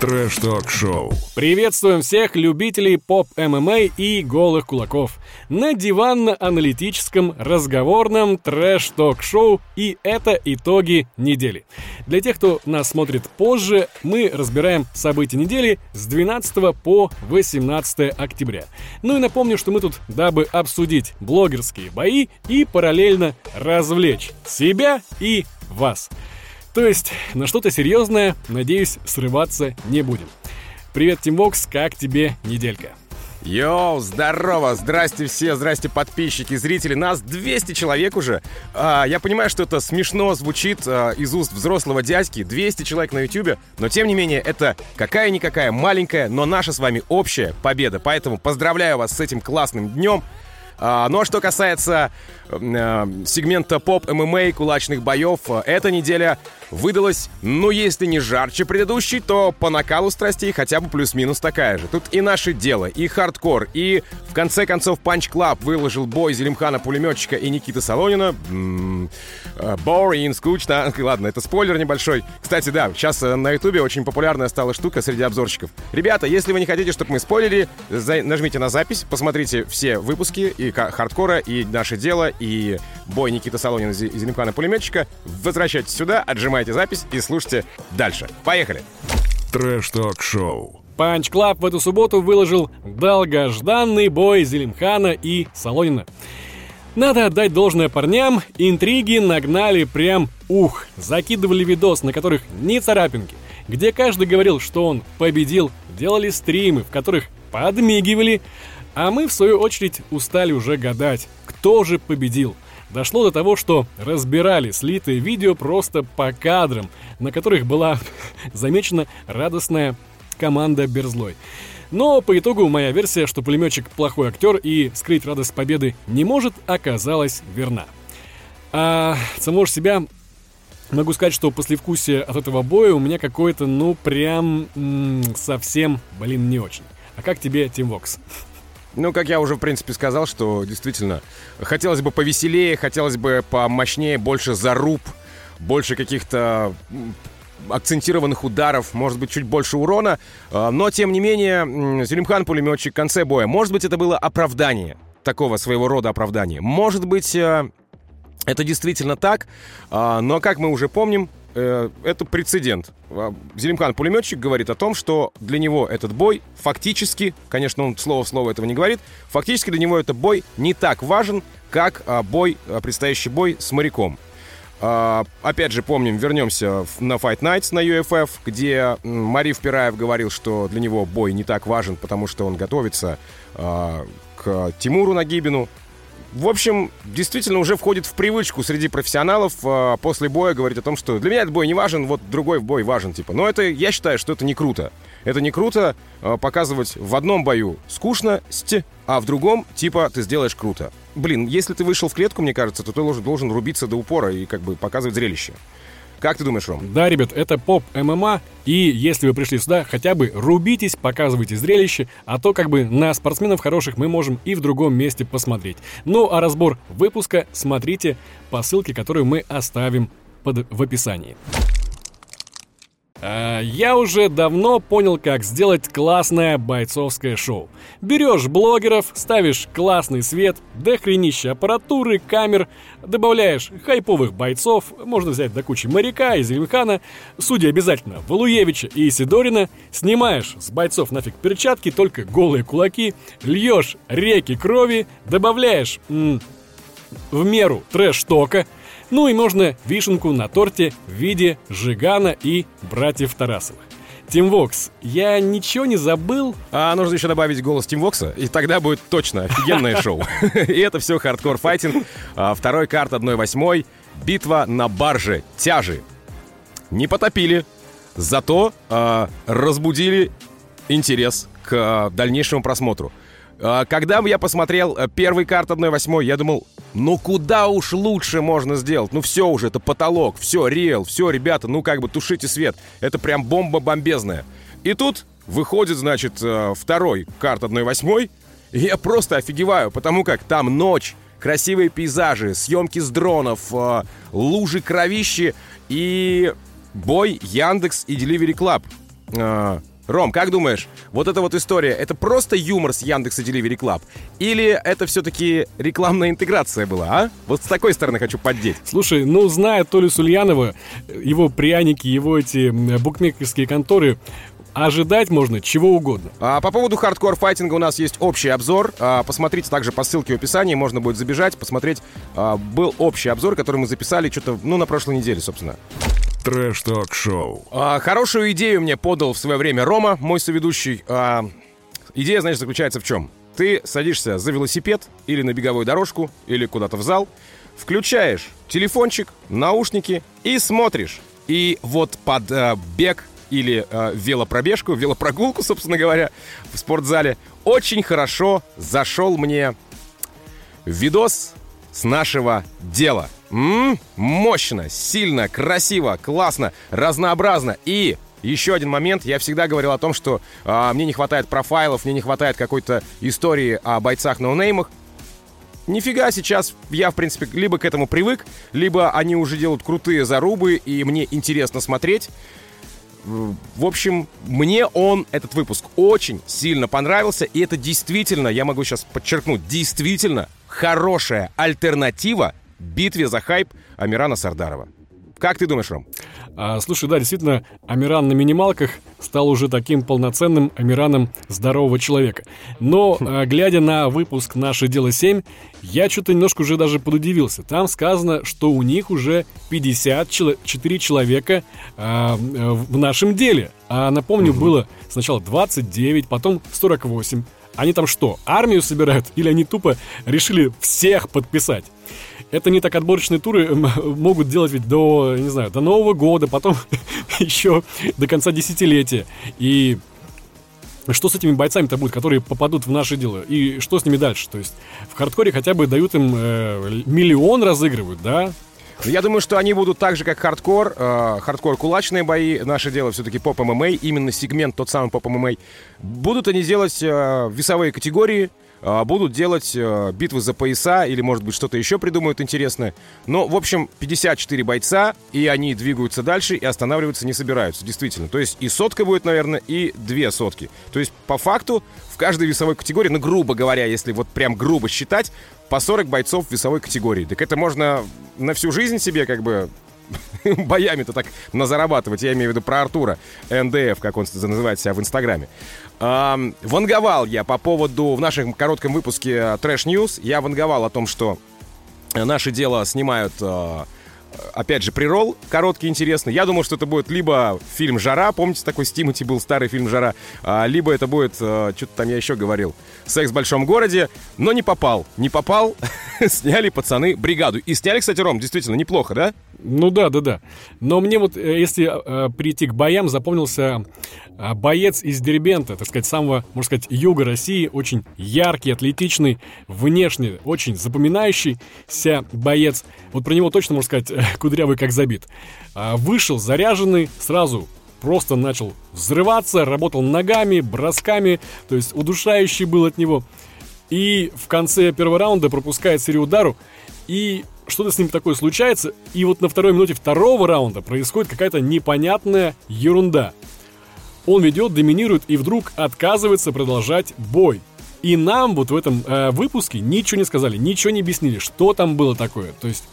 Трэш-ток-шоу. Приветствуем всех любителей поп-ММА и голых кулаков на диванно-аналитическом разговорном трэш-ток-шоу и это итоги недели. Для тех, кто нас смотрит позже, мы разбираем события недели с 12 по 18 октября. Ну и напомню, что мы тут, дабы обсудить блогерские бои и параллельно развлечь себя и вас. То есть на что-то серьезное, надеюсь, срываться не будем. Привет, Тимвокс, как тебе неделька? Йоу, здорово! Здрасте все, здрасте подписчики, зрители. Нас 200 человек уже. А, я понимаю, что это смешно звучит а, из уст взрослого дядьки. 200 человек на ютубе. Но тем не менее, это какая-никакая маленькая, но наша с вами общая победа. Поэтому поздравляю вас с этим классным днем. А, ну а что касается сегмента поп ММА кулачных боев, эта неделя выдалась, ну если не жарче предыдущей, то по накалу страстей хотя бы плюс-минус такая же. Тут и наше дело, и хардкор, и в конце концов Punch Club выложил бой Зелимхана Пулеметчика и Никиты Солонина. Boring, скучно. Ладно, это спойлер небольшой. Кстати, да, сейчас э, на ютубе очень популярная стала штука среди обзорщиков. Ребята, если вы не хотите, чтобы мы спойлерили, нажмите на запись, посмотрите все выпуски и хардкора, и наше дело, и бой Никиты Солонина и Зелимхана Пулеметчика. Возвращайтесь сюда, отжимайте запись и слушайте дальше. Поехали! Трэш-ток-шоу. Punch Club в эту субботу выложил долгожданный бой Зелимхана и Солонина. Надо отдать должное парням, интриги нагнали прям ух, закидывали видос, на которых ни царапинки, где каждый говорил, что он победил, делали стримы, в которых подмигивали, а мы, в свою очередь, устали уже гадать, кто же победил. Дошло до того, что разбирали слитые видео просто по кадрам, на которых была замечена радостная команда Берзлой. Но по итогу моя версия, что пулеметчик плохой актер и скрыть радость победы не может, оказалась верна. А самого себя могу сказать, что послевкусие от этого боя у меня какое-то, ну, прям м- совсем, блин, не очень. А как тебе, Тим Вокс? Ну, как я уже, в принципе, сказал, что действительно хотелось бы повеселее, хотелось бы помощнее, больше заруб, больше каких-то акцентированных ударов, может быть, чуть больше урона. А, но, тем не менее, Зелимхан пулеметчик в конце боя. Может быть, это было оправдание, такого своего рода оправдание. Может быть, э, это действительно так, а, но, как мы уже помним, это прецедент. А, Зелимхан пулеметчик говорит о том, что для него этот бой фактически, конечно, он слово в слово этого не говорит, фактически для него этот бой не так важен, как бой, предстоящий бой с моряком. Опять же, помним, вернемся на Fight Nights на UFF, где Мариф Пираев говорил, что для него бой не так важен, потому что он готовится к Тимуру Нагибину. В общем, действительно уже входит в привычку среди профессионалов uh, после боя говорить о том, что для меня этот бой не важен, вот другой бой важен, типа. Но это, я считаю, что это не круто. Это не круто показывать в одном бою скучно, а в другом, типа, ты сделаешь круто блин, если ты вышел в клетку, мне кажется, то ты должен, должен рубиться до упора и как бы показывать зрелище. Как ты думаешь, Ром? Да, ребят, это поп ММА, и если вы пришли сюда, хотя бы рубитесь, показывайте зрелище, а то как бы на спортсменов хороших мы можем и в другом месте посмотреть. Ну а разбор выпуска смотрите по ссылке, которую мы оставим под, в описании. А, я уже давно понял, как сделать классное бойцовское шоу. Берешь блогеров, ставишь классный свет, дохренища аппаратуры, камер, добавляешь хайповых бойцов, можно взять до кучи моряка и Зелимхана, судя обязательно Валуевича и Сидорина, снимаешь с бойцов нафиг перчатки, только голые кулаки, льешь реки крови, добавляешь м- в меру трэш-тока, ну и можно вишенку на торте в виде Жигана и братьев Тарасовых. Тим Вокс, я ничего не забыл? А нужно еще добавить голос Тим Вокса, и тогда будет точно офигенное шоу. И это все Hardcore Fighting. А, второй кард 1-8. Битва на барже. Тяжи. Не потопили, зато э, разбудили интерес к э, дальнейшему просмотру. Э, когда я посмотрел первый карт 1-8, я думал, ну куда уж лучше можно сделать? Ну все уже, это потолок, все, реал, все, ребята, ну как бы тушите свет. Это прям бомба бомбезная. И тут выходит, значит, э, второй карт 1-8, и я просто офигеваю, потому как там ночь, красивые пейзажи, съемки с дронов, э, лужи кровищи и бой Яндекс и Delivery Club. Ром, как думаешь, вот эта вот история, это просто юмор с Яндекса Delivery Club? Или это все-таки рекламная интеграция была, а? Вот с такой стороны хочу поддеть. Слушай, ну, зная Толю Сульянова, его пряники, его эти букмекерские конторы, ожидать можно чего угодно. А, по поводу Hardcore Fighting а у нас есть общий обзор. А, посмотрите также по ссылке в описании, можно будет забежать, посмотреть. А, был общий обзор, который мы записали что-то, ну, на прошлой неделе, собственно. Трэш-ток-шоу. А, хорошую идею мне подал в свое время Рома, мой соведущий. А, идея, знаешь, заключается в чем? Ты садишься за велосипед или на беговую дорожку, или куда-то в зал, включаешь телефончик, наушники и смотришь. И вот под э, бег или э, велопробежку, велопрогулку, собственно говоря, в спортзале, очень хорошо зашел мне видос с нашего дела. М? Мощно, сильно, красиво, классно, разнообразно. И еще один момент. Я всегда говорил о том, что а, мне не хватает профайлов, мне не хватает какой-то истории о бойцах-ноунеймах. Нифига, сейчас я, в принципе, либо к этому привык, либо они уже делают крутые зарубы, и мне интересно смотреть. В общем, мне он, этот выпуск, очень сильно понравился, и это действительно, я могу сейчас подчеркнуть, действительно хорошая альтернатива битве за хайп Амирана Сардарова. Как ты думаешь, Ром? А, слушай, да, действительно, Амиран на минималках стал уже таким полноценным Амираном здорового человека. Но, а, глядя на выпуск «Наше дело 7», я что-то немножко уже даже подудивился. Там сказано, что у них уже 54 человека а, в нашем деле. А напомню, было сначала 29, потом 48. Они там что, армию собирают? Или они тупо решили всех подписать? Это не так отборочные туры м, могут делать ведь до, не знаю, до Нового года, потом еще до конца десятилетия. И что с этими бойцами-то будет, которые попадут в наше дело? И что с ними дальше? То есть в хардкоре хотя бы дают им э, миллион разыгрывают, да? Я думаю, что они будут так же, как хардкор. Э, хардкор кулачные бои. Наше дело все-таки поп ММА. Именно сегмент тот самый поп ММА. Будут они делать э, весовые категории. Э, Будут делать э, битвы за пояса или, может быть, что-то еще придумают интересное. Но, в общем, 54 бойца, и они двигаются дальше и останавливаться не собираются, действительно. То есть и сотка будет, наверное, и две сотки. То есть, по факту, в каждой весовой категории, ну, грубо говоря, если вот прям грубо считать, по 40 бойцов в весовой категории. Так это можно на всю жизнь себе как бы боями-то так назарабатывать. Я имею в виду про Артура, НДФ, как он называет себя в Инстаграме. Ам, ванговал я по поводу, в нашем коротком выпуске Трэш News, я ванговал о том, что наше дело снимают а, опять же, прирол короткий, интересный. Я думал, что это будет либо фильм «Жара», помните, такой с Тимати был старый фильм «Жара», а, либо это будет, а, что-то там я еще говорил, «Секс в большом городе», но не попал. Не попал, сняли пацаны бригаду. И сняли, кстати, Ром, действительно, неплохо, да? Ну да, да, да. Но мне вот, э, если э, прийти к боям, запомнился э, боец из Дербента, так сказать, самого, можно сказать, юга России, очень яркий, атлетичный, внешне очень запоминающийся боец. Вот про него точно, можно сказать, кудрявый как забит. А, вышел заряженный, сразу просто начал взрываться, работал ногами, бросками, то есть удушающий был от него. И в конце первого раунда пропускает серию удару, и что-то с ним такое случается, и вот на второй минуте второго раунда происходит какая-то непонятная ерунда. Он ведет, доминирует и вдруг отказывается продолжать бой. И нам вот в этом э, выпуске ничего не сказали, ничего не объяснили, что там было такое. То есть,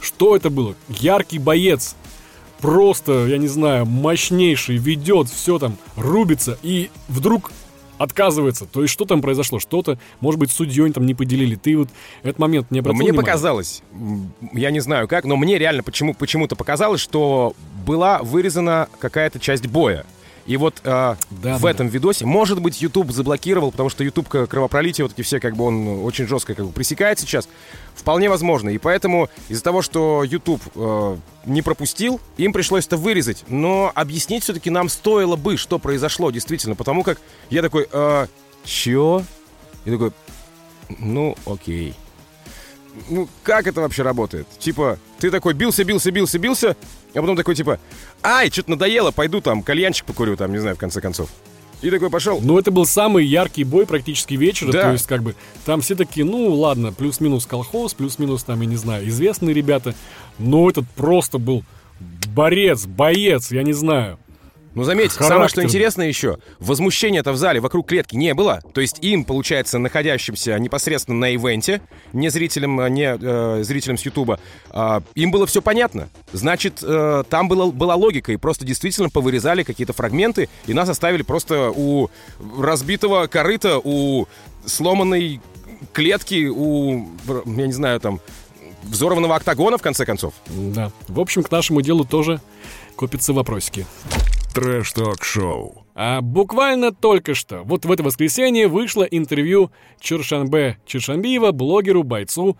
что это было? Яркий боец, просто, я не знаю, мощнейший, ведет, все там, рубится, и вдруг отказывается. То есть, что там произошло? Что-то, может быть, судьей там не поделили. Ты вот этот момент не обратил мне внимания? показалось, я не знаю как, но мне реально почему, почему-то показалось, что была вырезана какая-то часть боя. И вот э, Да, в да, этом видосе, может быть, YouTube заблокировал, потому что YouTube кровопролитие, вот эти все, как бы он очень жестко как бы пресекает сейчас. Вполне возможно. И поэтому из-за того, что YouTube э, не пропустил, им пришлось это вырезать. Но объяснить все-таки нам стоило бы, что произошло действительно. Потому как я такой, э, чё? И такой, ну, окей. Ну, как это вообще работает? Типа, ты такой бился, бился, бился, бился, а потом такой, типа, ай, что-то надоело, пойду там кальянчик покурю, там, не знаю, в конце концов. И такой пошел. Ну, это был самый яркий бой практически вечера. Да. То есть, как бы, там все такие, ну, ладно, плюс-минус колхоз, плюс-минус, там, я не знаю, известные ребята. Но этот просто был борец, боец, я не знаю. Ну, заметь, самое что интересное еще, возмущения-то в зале вокруг клетки не было. То есть им, получается, находящимся непосредственно на ивенте, не зрителям, а, не э, зрителям с Ютуба, а, им было все понятно. Значит, э, там было, была логика, и просто действительно повырезали какие-то фрагменты, и нас оставили просто у разбитого корыта, у сломанной клетки, у, я не знаю, там, взорванного октагона, в конце концов. Да. В общем, к нашему делу тоже копятся вопросики. Трэш-ток-шоу. А буквально только что, вот в это воскресенье, вышло интервью Чуршанбе Чуршанбиева блогеру-бойцу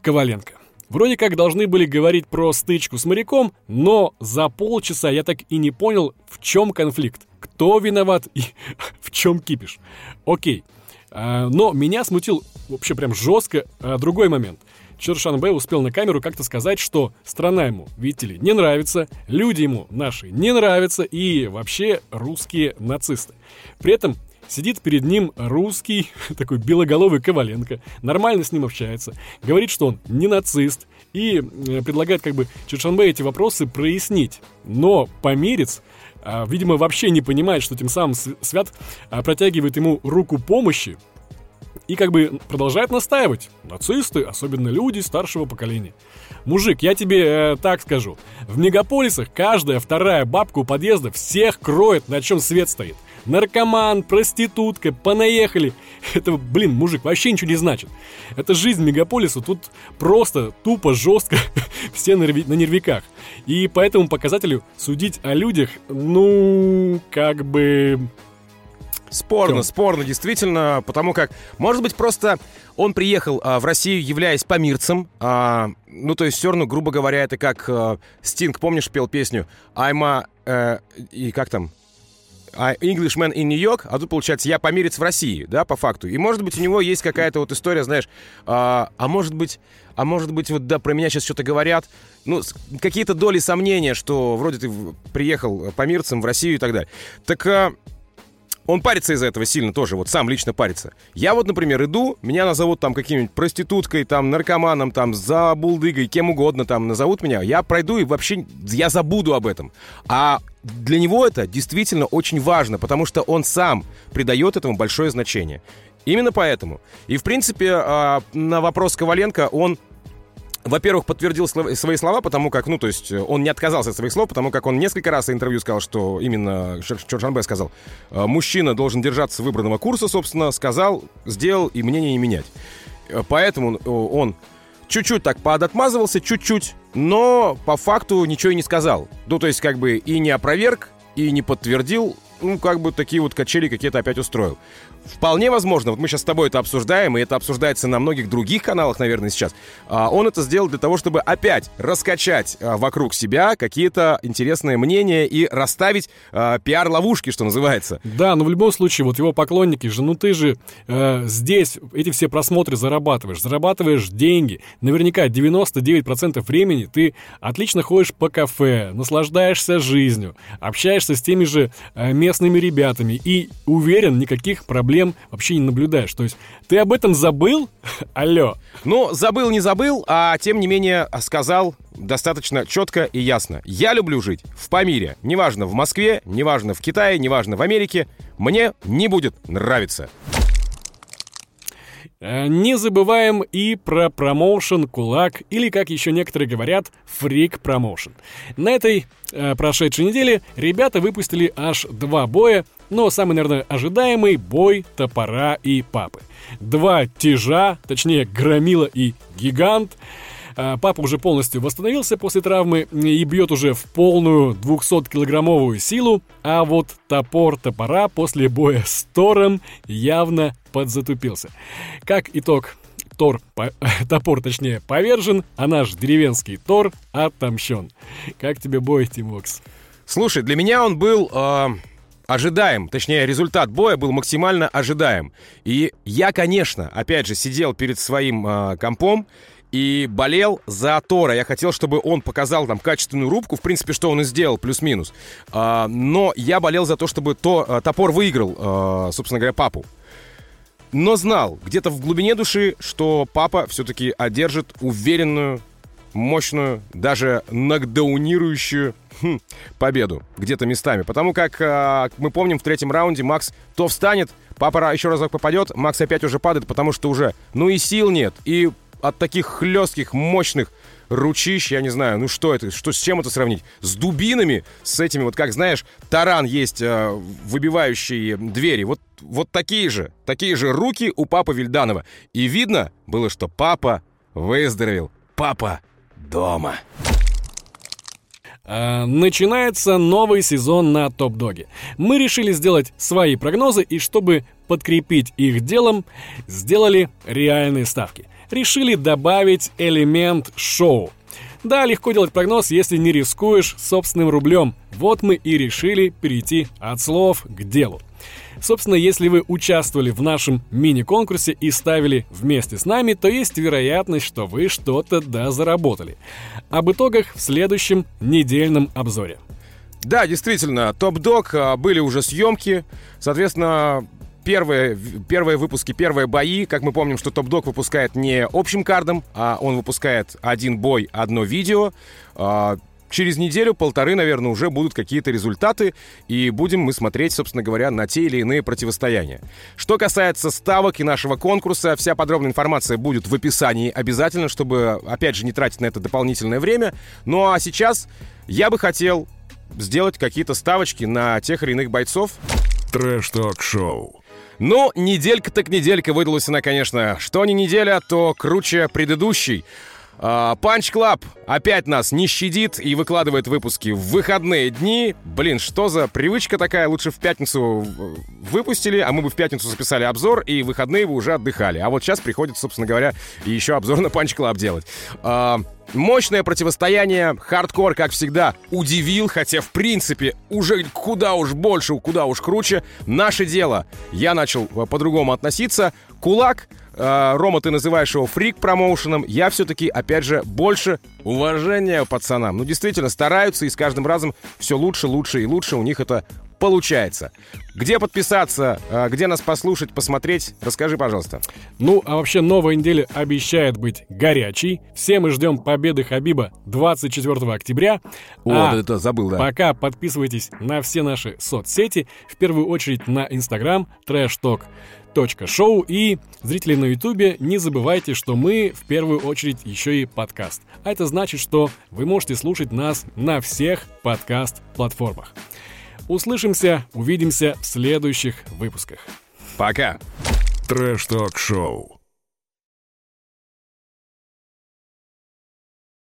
Коваленко. Вроде как должны были говорить про стычку с моряком, но за полчаса я так и не понял, в чем конфликт, кто виноват и в чем кипиш. Окей. А, но меня смутил вообще прям жестко а, другой момент. Чоршанбе успел на камеру как-то сказать, что страна ему, видите ли, не нравится, люди ему наши не нравятся и вообще русские нацисты. При этом сидит перед ним русский, такой белоголовый Коваленко, нормально с ним общается, говорит, что он не нацист и предлагает как бы Чоршанбе эти вопросы прояснить. Но померец а, видимо, вообще не понимает, что тем самым Свят а, протягивает ему руку помощи и как бы продолжает настаивать. Нацисты, особенно люди старшего поколения. Мужик, я тебе э, так скажу. В мегаполисах каждая вторая бабка у подъезда всех кроет, на чем свет стоит. Наркоман, проститутка, понаехали. Это, блин, мужик, вообще ничего не значит. Это жизнь мегаполиса, тут просто, тупо, жестко, все на, нерви- на нервиках. И по этому показателю судить о людях, ну, как бы... Спорно, Тём. спорно, действительно, потому как, может быть, просто он приехал а, в Россию, являясь помирцем, а, ну, то есть все равно, грубо говоря, это как а, Стинг, помнишь, пел песню I'm a... э, и как там? А Englishman in New York, а тут, получается, я помирец в России, да, по факту. И, может быть, у него есть какая-то вот история, знаешь, а, а может быть, а может быть, вот, да, про меня сейчас что-то говорят, ну, какие-то доли сомнения, что вроде ты приехал помирцем в Россию и так далее. Так а, он парится из-за этого сильно тоже, вот сам лично парится. Я вот, например, иду, меня назовут там каким-нибудь проституткой, там, наркоманом, там, за булдыгой, кем угодно там назовут меня, я пройду и вообще, я забуду об этом. А для него это действительно очень важно, потому что он сам придает этому большое значение. Именно поэтому. И, в принципе, а, на вопрос Коваленко он во-первых, подтвердил свои слова, потому как, ну, то есть, э, он не отказался от своих слов, потому как он несколько раз в интервью сказал, что именно Чор- Чоршанбе сказал, э, мужчина должен держаться выбранного курса, собственно, сказал, сделал и мнение не менять. Э, Поэтому он чуть-чуть так подотмазывался, чуть-чуть, но по факту ничего и не сказал. Ну, то есть, как бы и не опроверг, и не подтвердил, ну, как бы такие вот качели какие-то опять устроил. Вполне возможно, вот мы сейчас с тобой это обсуждаем, и это обсуждается на многих других каналах, наверное, сейчас. А, Он это сделал для того, чтобы опять раскачать а, вокруг себя какие-то интересные мнения и расставить а, пиар-ловушки, что называется. Да, но в любом случае, вот его поклонники же, ну ты же э, здесь эти все просмотры зарабатываешь, зарабатываешь деньги. Наверняка 99% времени ты отлично ходишь по кафе, наслаждаешься жизнью, общаешься с теми же э, ребятами и уверен, никаких проблем вообще не наблюдаешь. То есть ты об этом забыл? Алло. Ну, забыл, не забыл, а тем не менее сказал достаточно четко и ясно. Я люблю жить в Памире. Неважно в Москве, неважно в Китае, неважно в Америке. Мне не будет нравиться. Э, Не забываем и про промоушен «Кулак» или, как еще некоторые говорят, «Фрик Промоушен». На этой э, прошедшей неделе ребята выпустили аж два боя, но самый, наверное, ожидаемый бой топора и папы. Два тяжа, точнее, громила и гигант. А, Папа уже полностью восстановился после травмы и бьет уже в полную 200-килограммовую силу, а вот топор топора после боя с Тором явно подзатупился. Как итог, Тор, по- топор точнее, повержен, а наш деревенский Тор отомщен. Как тебе бой, Тимокс? Слушай, для меня он был э, ожидаем. Точнее, результат боя был максимально ожидаем. И я, конечно, опять же, сидел перед своим э, компом и болел за Тора. Я хотел, чтобы он показал там качественную рубку, в принципе, что он и сделал, плюс-минус. А, но я болел за то, чтобы то, а, топор выиграл, а, собственно говоря, папу. Но знал где-то в глубине души, что папа все-таки одержит уверенную мощную, даже нокдаунирующую хм, победу где-то местами. Потому как э, мы помним, в третьем раунде Макс то встанет, папа еще разок попадет, Макс опять уже падает, потому что уже, ну и сил нет, и от таких хлестких, мощных ручищ, я не знаю, ну что это, что с чем это сравнить? С дубинами, с этими, вот как знаешь, таран есть, э, выбивающие двери, вот, вот такие же, такие же руки у папы Вильданова. И видно было, что папа выздоровел, папа дома. А, начинается новый сезон на Топ-Доге. Мы решили сделать свои прогнозы и чтобы подкрепить их делом, сделали реальные ставки – решили добавить элемент шоу. Да, легко делать прогноз, если не рискуешь собственным рублем. Вот мы и решили перейти от слов к делу. Собственно, если вы участвовали в нашем мини-конкурсе и ставили вместе с нами, то есть вероятность, что вы что-то да заработали. Об итогах в следующем недельном обзоре. Да, действительно, топ-дог, а, были уже съемки. Соответственно, первые, первые выпуски, первые бои. Как мы помним, что Топ Дог выпускает не общим кардом, а он выпускает один бой, одно видео. А, через неделю-полторы, наверное, уже будут какие-то результаты, и будем мы смотреть, собственно говоря, на те или иные противостояния. Что касается ставок и нашего конкурса, вся подробная информация будет в описании обязательно, чтобы, опять же, не тратить на это дополнительное время. Ну а сейчас я бы хотел сделать какие-то ставочки на тех или иных бойцов. Трэш-ток-шоу. Ну, неделька так неделька выдалась она, конечно. Что не неделя, то круче предыдущей. Punch Club опять нас не щадит и выкладывает выпуски в выходные дни. Блин, что за привычка такая? Лучше в пятницу выпустили, а мы бы в пятницу записали обзор, и выходные вы уже отдыхали. А вот сейчас приходится, собственно говоря, еще обзор на Punch Club делать. Мощное противостояние, хардкор, как всегда, удивил, хотя, в принципе, уже куда уж больше, куда уж круче. Наше дело. Я начал э, по-другому относиться. Кулак, э, Рома, ты называешь его фрик-промоушеном. Я все-таки, опять же, больше уважения пацанам. Ну, действительно, стараются, и с каждым разом все лучше, лучше и лучше у них это получается. Где подписаться, а, где нас послушать, посмотреть, расскажи, пожалуйста. Ну, а вообще новая неделя обещает быть горячей. Все мы ждем победы Хабиба 24 октября. О, а это забыл, да. Пока подписывайтесь на все наши соцсети, в первую очередь на Инстаграм, трэшток шоу и зрители на ютубе не забывайте, что мы в первую очередь еще и подкаст. А это значит, что вы можете слушать нас на всех подкаст-платформах. Услышимся, увидимся в следующих выпусках. Пока. Трэш-ток-шоу.